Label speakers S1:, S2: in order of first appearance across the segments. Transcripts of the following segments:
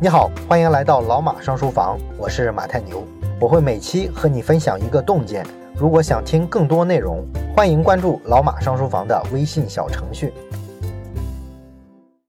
S1: 你好，欢迎来到老马上书房，我是马太牛，我会每期和你分享一个洞见。如果想听更多内容，欢迎关注老马上书房的微信小程序。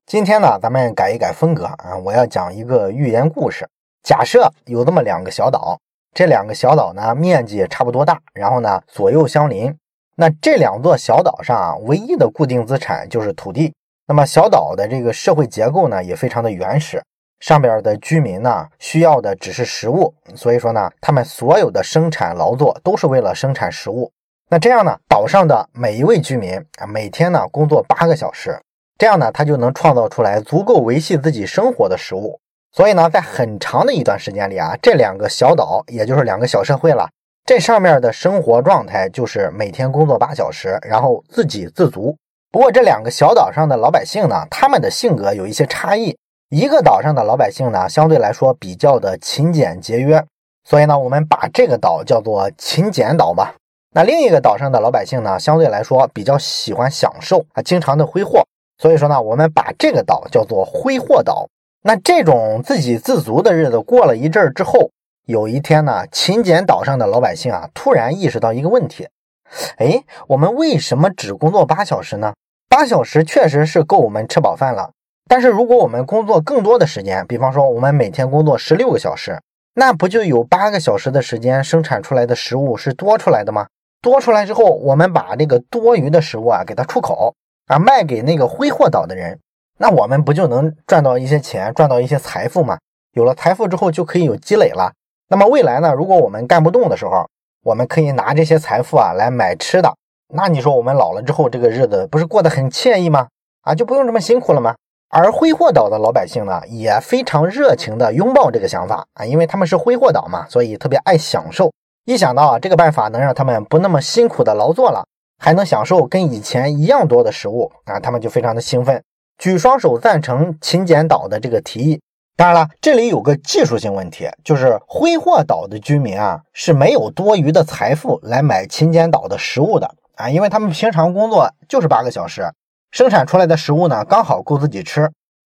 S1: 今天呢，咱们改一改风格啊，我要讲一个寓言故事。假设有这么两个小岛，这两个小岛呢面积差不多大，然后呢左右相邻。那这两座小岛上啊，唯一的固定资产就是土地。那么小岛的这个社会结构呢，也非常的原始。上边的居民呢，需要的只是食物，所以说呢，他们所有的生产劳作都是为了生产食物。那这样呢，岛上的每一位居民啊，每天呢工作八个小时，这样呢，他就能创造出来足够维系自己生活的食物。所以呢，在很长的一段时间里啊，这两个小岛，也就是两个小社会了，这上面的生活状态就是每天工作八小时，然后自给自足。不过这两个小岛上的老百姓呢，他们的性格有一些差异。一个岛上的老百姓呢，相对来说比较的勤俭节约，所以呢，我们把这个岛叫做勤俭岛吧。那另一个岛上的老百姓呢，相对来说比较喜欢享受啊，经常的挥霍，所以说呢，我们把这个岛叫做挥霍岛。那这种自给自足的日子过了一阵儿之后，有一天呢，勤俭岛上的老百姓啊，突然意识到一个问题：哎，我们为什么只工作八小时呢？八小时确实是够我们吃饱饭了。但是如果我们工作更多的时间，比方说我们每天工作十六个小时，那不就有八个小时的时间生产出来的食物是多出来的吗？多出来之后，我们把这个多余的食物啊给它出口啊卖给那个挥霍岛的人，那我们不就能赚到一些钱，赚到一些财富吗？有了财富之后就可以有积累了。那么未来呢？如果我们干不动的时候，我们可以拿这些财富啊来买吃的。那你说我们老了之后这个日子不是过得很惬意吗？啊，就不用这么辛苦了吗？而挥霍岛的老百姓呢，也非常热情的拥抱这个想法啊，因为他们是挥霍岛嘛，所以特别爱享受。一想到啊，这个办法能让他们不那么辛苦的劳作了，还能享受跟以前一样多的食物啊，他们就非常的兴奋，举双手赞成勤俭岛的这个提议。当然了，这里有个技术性问题，就是挥霍岛的居民啊是没有多余的财富来买勤俭岛的食物的啊，因为他们平常工作就是八个小时。生产出来的食物呢，刚好够自己吃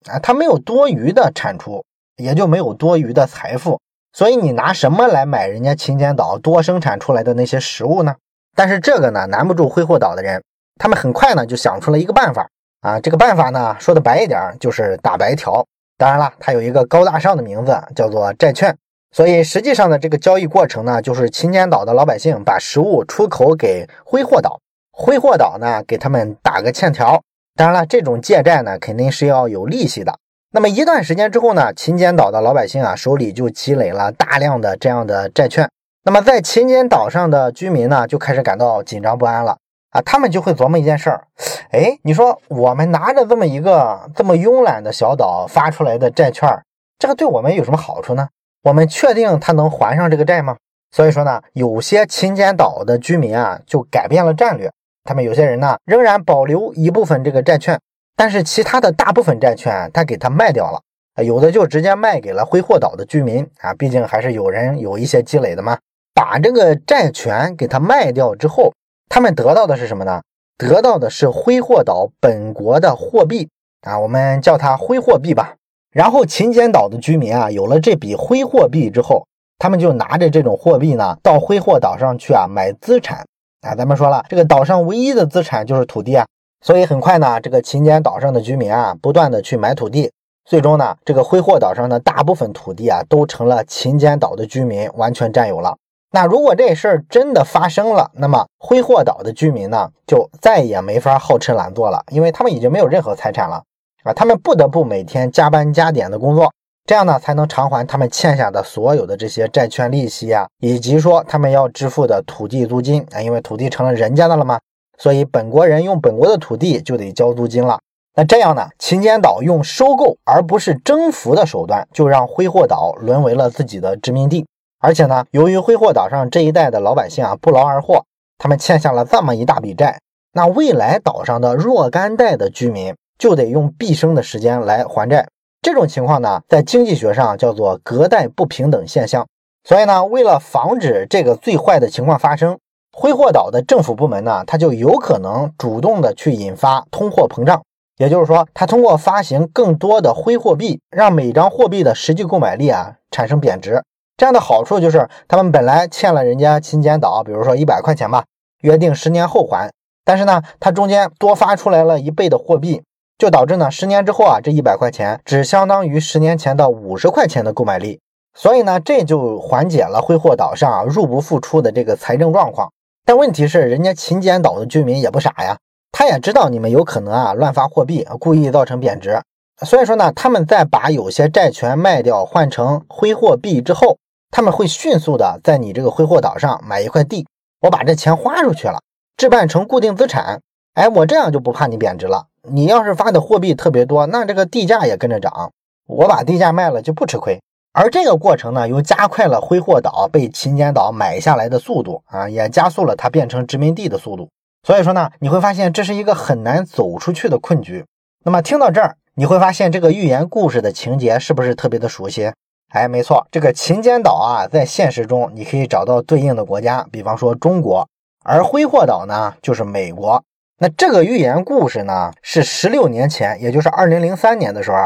S1: 啊，它没有多余的产出，也就没有多余的财富，所以你拿什么来买人家勤俭岛多生产出来的那些食物呢？但是这个呢，难不住挥霍岛的人，他们很快呢就想出了一个办法啊，这个办法呢，说的白一点就是打白条。当然了，它有一个高大上的名字，叫做债券。所以实际上的这个交易过程呢，就是勤俭岛的老百姓把食物出口给挥霍岛，挥霍岛呢给他们打个欠条。当然了，这种借债呢，肯定是要有利息的。那么一段时间之后呢，勤俭岛的老百姓啊，手里就积累了大量的这样的债券。那么在勤俭岛上的居民呢，就开始感到紧张不安了啊。他们就会琢磨一件事儿：哎，你说我们拿着这么一个这么慵懒的小岛发出来的债券，这个对我们有什么好处呢？我们确定他能还上这个债吗？所以说呢，有些勤俭岛的居民啊，就改变了战略。他们有些人呢，仍然保留一部分这个债券，但是其他的大部分债券他给他卖掉了，有的就直接卖给了挥霍岛的居民啊，毕竟还是有人有一些积累的嘛。把这个债权给他卖掉之后，他们得到的是什么呢？得到的是挥霍岛本国的货币啊，我们叫它挥霍币吧。然后勤俭岛的居民啊，有了这笔挥霍币之后，他们就拿着这种货币呢，到挥霍岛上去啊买资产。啊，咱们说了，这个岛上唯一的资产就是土地啊，所以很快呢，这个勤俭岛上的居民啊，不断的去买土地，最终呢，这个挥霍岛上的大部分土地啊，都成了勤俭岛的居民完全占有了。那如果这事儿真的发生了，那么挥霍岛的居民呢，就再也没法好吃懒做了，因为他们已经没有任何财产了啊，他们不得不每天加班加点的工作。这样呢，才能偿还他们欠下的所有的这些债券利息啊，以及说他们要支付的土地租金啊，因为土地成了人家的了嘛，所以本国人用本国的土地就得交租金了。那这样呢，勤俭岛用收购而不是征服的手段，就让挥霍岛沦为了自己的殖民地。而且呢，由于挥霍岛上这一代的老百姓啊不劳而获，他们欠下了这么一大笔债，那未来岛上的若干代的居民就得用毕生的时间来还债。这种情况呢，在经济学上叫做隔代不平等现象。所以呢，为了防止这个最坏的情况发生，挥霍岛的政府部门呢，它就有可能主动的去引发通货膨胀也就是说，他通过发行更多的灰货币，让每张货币的实际购买力啊产生贬值。这样的好处就是，他们本来欠了人家勤俭岛，比如说一百块钱吧，约定十年后还。但是呢，它中间多发出来了一倍的货币，就导致呢，十年之后啊，这一百块钱只相当于十年前的五十块钱的购买力。所以呢，这就缓解了挥霍岛上入不敷出的这个财政状况。但问题是，人家勤俭岛的居民也不傻呀。他也知道你们有可能啊乱发货币，故意造成贬值，所以说呢，他们在把有些债权卖掉换成挥霍币之后，他们会迅速的在你这个挥霍岛上买一块地，我把这钱花出去了，置办成固定资产，哎，我这样就不怕你贬值了。你要是发的货币特别多，那这个地价也跟着涨，我把地价卖了就不吃亏。而这个过程呢，又加快了挥霍岛被勤俭岛买下来的速度啊，也加速了它变成殖民地的速度。所以说呢，你会发现这是一个很难走出去的困局。那么听到这儿，你会发现这个寓言故事的情节是不是特别的熟悉？哎，没错，这个勤俭岛啊，在现实中你可以找到对应的国家，比方说中国，而挥霍岛呢就是美国。那这个寓言故事呢，是十六年前，也就是二零零三年的时候，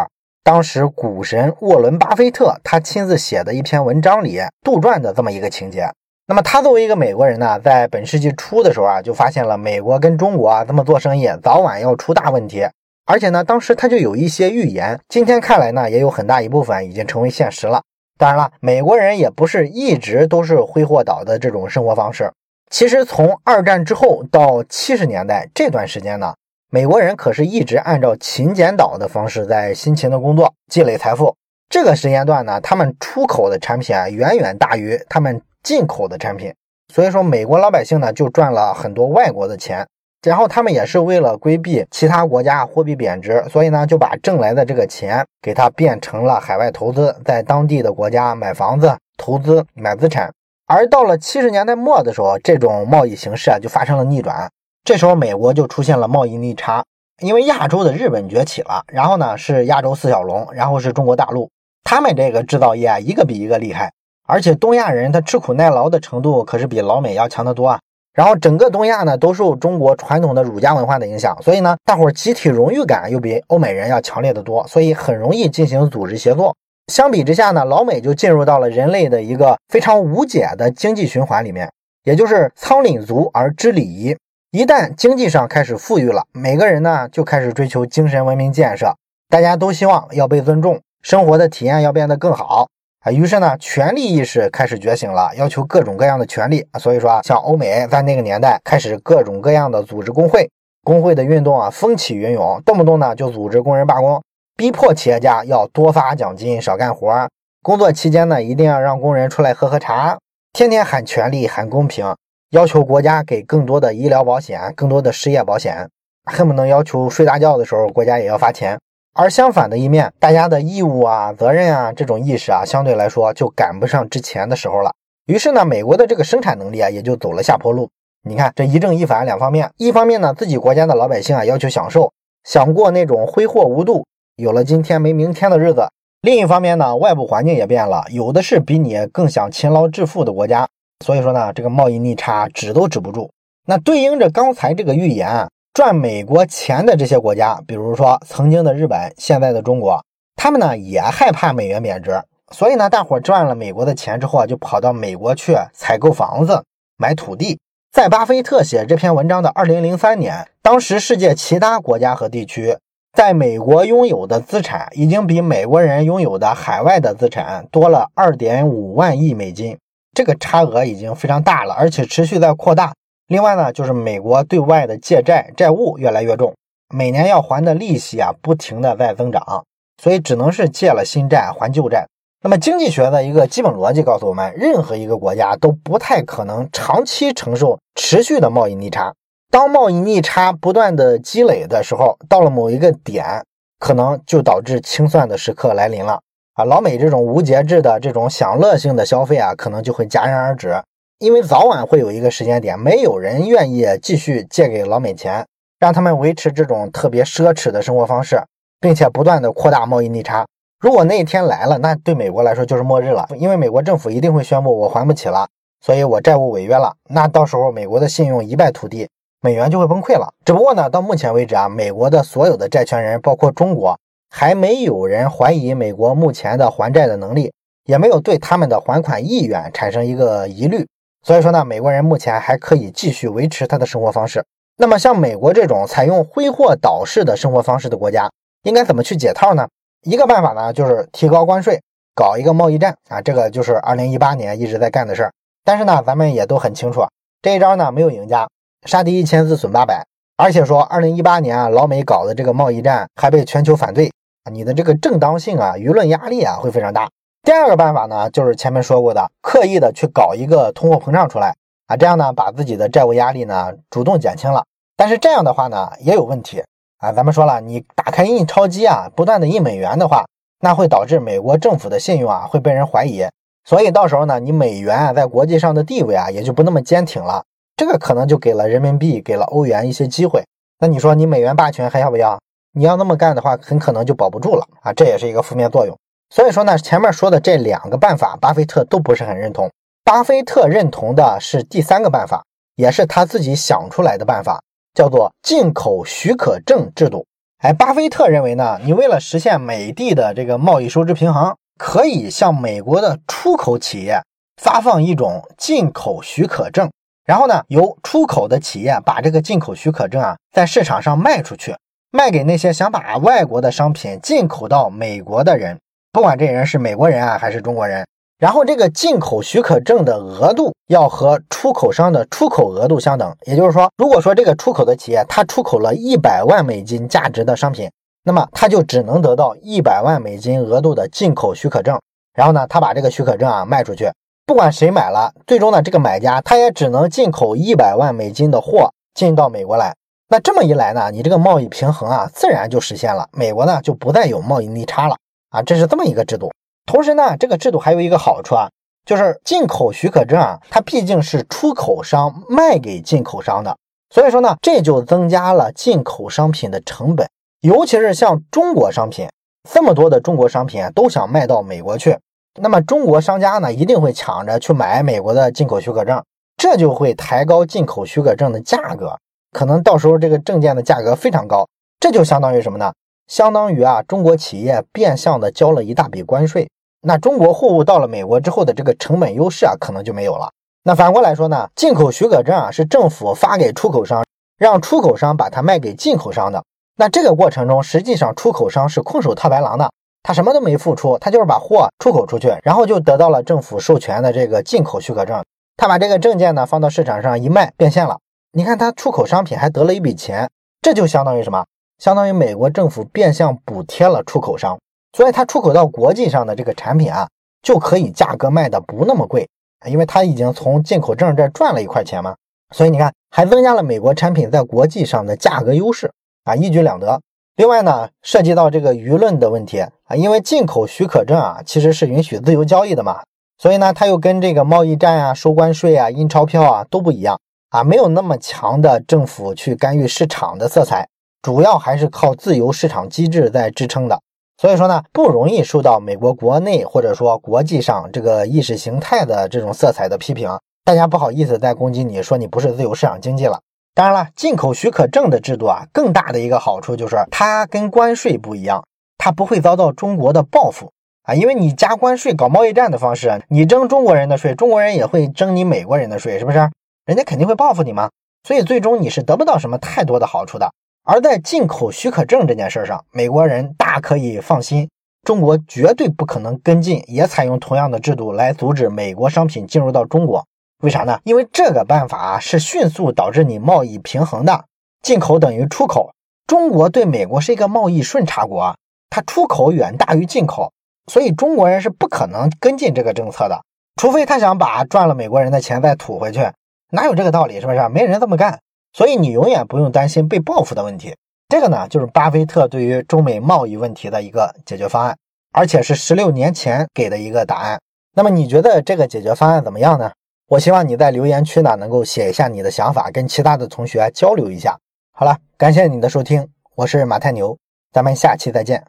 S1: 当时股神沃伦·巴菲特他亲自写的一篇文章里杜撰的这么一个情节。那么他作为一个美国人呢，在本世纪初的时候啊，就发现了美国跟中国啊这么做生意，早晚要出大问题。而且呢，当时他就有一些预言，今天看来呢，也有很大一部分已经成为现实了。当然了，美国人也不是一直都是挥霍岛的这种生活方式。其实从二战之后到七十年代这段时间呢，美国人可是一直按照勤俭岛的方式在辛勤的工作，积累财富。这个时间段呢，他们出口的产品啊，远远大于他们。进口的产品，所以说美国老百姓呢就赚了很多外国的钱，然后他们也是为了规避其他国家货币贬值，所以呢就把挣来的这个钱给它变成了海外投资，在当地的国家买房子、投资、买资产。而到了七十年代末的时候，这种贸易形势啊就发生了逆转，这时候美国就出现了贸易逆差，因为亚洲的日本崛起了，然后呢是亚洲四小龙，然后是中国大陆，他们这个制造业啊一个比一个厉害。而且东亚人他吃苦耐劳的程度可是比老美要强得多啊。然后整个东亚呢都受中国传统的儒家文化的影响，所以呢大伙集体荣誉感又比欧美人要强烈的多，所以很容易进行组织协作。相比之下呢，老美就进入到了人类的一个非常无解的经济循环里面，也就是仓廪足而知礼仪。一旦经济上开始富裕了，每个人呢就开始追求精神文明建设，大家都希望要被尊重，生活的体验要变得更好啊。于是呢，权力意识开始觉醒了，要求各种各样的权利。所以说啊，像欧美在那个年代开始各种各样的组织工会，工会的运动啊风起云涌，动不动呢就组织工人罢工，逼迫企业家要多发奖金，少干活。工作期间呢，一定要让工人出来喝喝茶，天天喊权利，喊公平，要求国家给更多的医疗保险，更多的失业保险，恨不能要求睡大觉的时候国家也要发钱。而相反的一面，大家的义务啊、责任啊这种意识啊，相对来说就赶不上之前的时候了。于是呢，美国的这个生产能力啊，也就走了下坡路。你看这一正一反两方面，一方面呢，自己国家的老百姓啊要求享受，想过那种挥霍无度、有了今天没明天的日子；另一方面呢，外部环境也变了，有的是比你更想勤劳致富的国家。所以说呢，这个贸易逆差止都止不住。那对应着刚才这个预言。赚美国钱的这些国家，比如说曾经的日本，现在的中国，他们呢也害怕美元贬值，所以呢，大伙赚了美国的钱之后啊，就跑到美国去采购房子、买土地。在巴菲特写这篇文章的二零零三年，当时世界其他国家和地区在美国拥有的资产，已经比美国人拥有的海外的资产多了二点五万亿美金，这个差额已经非常大了，而且持续在扩大。另外呢，就是美国对外的借债债务越来越重，每年要还的利息啊，不停的在增长，所以只能是借了新债还旧债。那么经济学的一个基本逻辑告诉我们，任何一个国家都不太可能长期承受持续的贸易逆差。当贸易逆差不断的积累的时候，到了某一个点，可能就导致清算的时刻来临了啊！老美这种无节制的这种享乐性的消费啊，可能就会戛然而止。因为早晚会有一个时间点，没有人愿意继续借给老美钱，让他们维持这种特别奢侈的生活方式，并且不断的扩大贸易逆差。如果那一天来了，那对美国来说就是末日了，因为美国政府一定会宣布我还不起了，所以我债务违约了。那到时候美国的信用一败涂地，美元就会崩溃了。只不过呢，到目前为止啊，美国的所有的债权人，包括中国，还没有人怀疑美国目前的还债的能力，也没有对他们的还款意愿产生一个疑虑。所以说呢，美国人目前还可以继续维持他的生活方式。那么像美国这种采用挥霍岛式的生活方式的国家，应该怎么去解套呢？一个办法呢，就是提高关税，搞一个贸易战啊，这个就是二零一八年一直在干的事儿。但是呢，咱们也都很清楚，这一招呢没有赢家，杀敌一千自损八百。而且说二零一八年啊，老美搞的这个贸易战还被全球反对啊，你的这个正当性啊，舆论压力啊会非常大。第二个办法呢，就是前面说过的，刻意的去搞一个通货膨胀出来啊，这样呢把自己的债务压力呢主动减轻了。但是这样的话呢也有问题啊，咱们说了，你打开印钞机啊，不断的印美元的话，那会导致美国政府的信用啊会被人怀疑。所以到时候呢，你美元啊在国际上的地位啊也就不那么坚挺了，这个可能就给了人民币、给了欧元一些机会。那你说你美元霸权还要不要？你要那么干的话，很可能就保不住了啊，这也是一个负面作用。所以说呢，前面说的这两个办法，巴菲特都不是很认同。巴菲特认同的是第三个办法，也是他自己想出来的办法，叫做进口许可证制度。哎，巴菲特认为呢，你为了实现美帝的这个贸易收支平衡。可以向美国的出口企业发放一种进口许可证，然后呢，由出口的企业把这个进口许可证啊，在市场上卖出去，卖给那些想把外国的商品进口到美国的人，不管这人是美国人啊还是中国人。然后这个进口许可证的额度要和出口商的出口额度相等，也就是说，如果说这个出口的企业它出口了一百万美金价值的商品。那么他就只能得到一百万美金额度的进口许可证，然后呢，他把这个许可证啊卖出去，不管谁买了，最终呢，这个买家他也只能进口一百万美金的货进到美国来。那这么一来呢，你这个贸易平衡啊，自然就实现了，美国呢就不再有贸易逆差了啊，这是这么一个制度。同时呢，这个制度还有一个好处啊，就是进口许可证啊，它毕竟是出口商卖给进口商的，所以说呢，这就增加了进口商品的成本。尤其是像中国商品，这么多的中国商品都想卖到美国去，那么中国商家呢一定会抢着去买美国的进口许可证，这就会抬高进口许可证的价格，可能到时候这个证件的价格非常高，这就相当于什么呢？相当于啊中国企业变相的交了一大笔关税，那中国货物到了美国之后的这个成本优势啊可能就没有了。那反过来说呢，进口许可证啊是政府发给出口商，让出口商把它卖给进口商的。那这个过程中，实际上出口商是空手套白狼的，他什么都没付出，他就是把货出口出去，然后就得到了政府授权的这个进口许可证。他把这个证件呢放到市场上一卖，变现了。你看他出口商品还得了一笔钱，这就相当于什么？相当于美国政府变相补贴了出口商，所以他出口到国际上的这个产品啊，就可以价格卖的不那么贵，因为他已经从进口证这赚了一块钱嘛。所以你看，还增加了美国产品在国际上的价格优势。啊，一举两得。另外呢，涉及到这个舆论的问题啊，因为进口许可证啊，其实是允许自由交易的嘛，所以呢，它又跟这个贸易战啊、收关税啊、印钞票啊都不一样啊，没有那么强的政府去干预市场的色彩，主要还是靠自由市场机制在支撑的。所以说呢，不容易受到美国国内或者说国际上这个意识形态的这种色彩的批评，大家不好意思再攻击你说你不是自由市场经济了。当然了，进口许可证的制度啊，更大的一个好处就是它跟关税不一样，它不会遭到中国的报复啊，因为你加关税搞贸易战的方式，你征中国人的税，中国人也会征你美国人的税，是不是？人家肯定会报复你嘛，所以最终你是得不到什么太多的好处的。而在进口许可证这件事上，美国人大可以放心，中国绝对不可能跟进，也采用同样的制度来阻止美国商品进入到中国。为啥呢？因为这个办法是迅速导致你贸易平衡的，进口等于出口。中国对美国是一个贸易顺差国，它出口远大于进口，所以中国人是不可能跟进这个政策的，除非他想把赚了美国人的钱再吐回去，哪有这个道理？是不是？没人这么干，所以你永远不用担心被报复的问题。这个呢，就是巴菲特对于中美贸易问题的一个解决方案，而且是十六年前给的一个答案。那么你觉得这个解决方案怎么样呢？我希望你在留言区呢，能够写一下你的想法，跟其他的同学交流一下。好了，感谢你的收听，我是马太牛，咱们下期再见。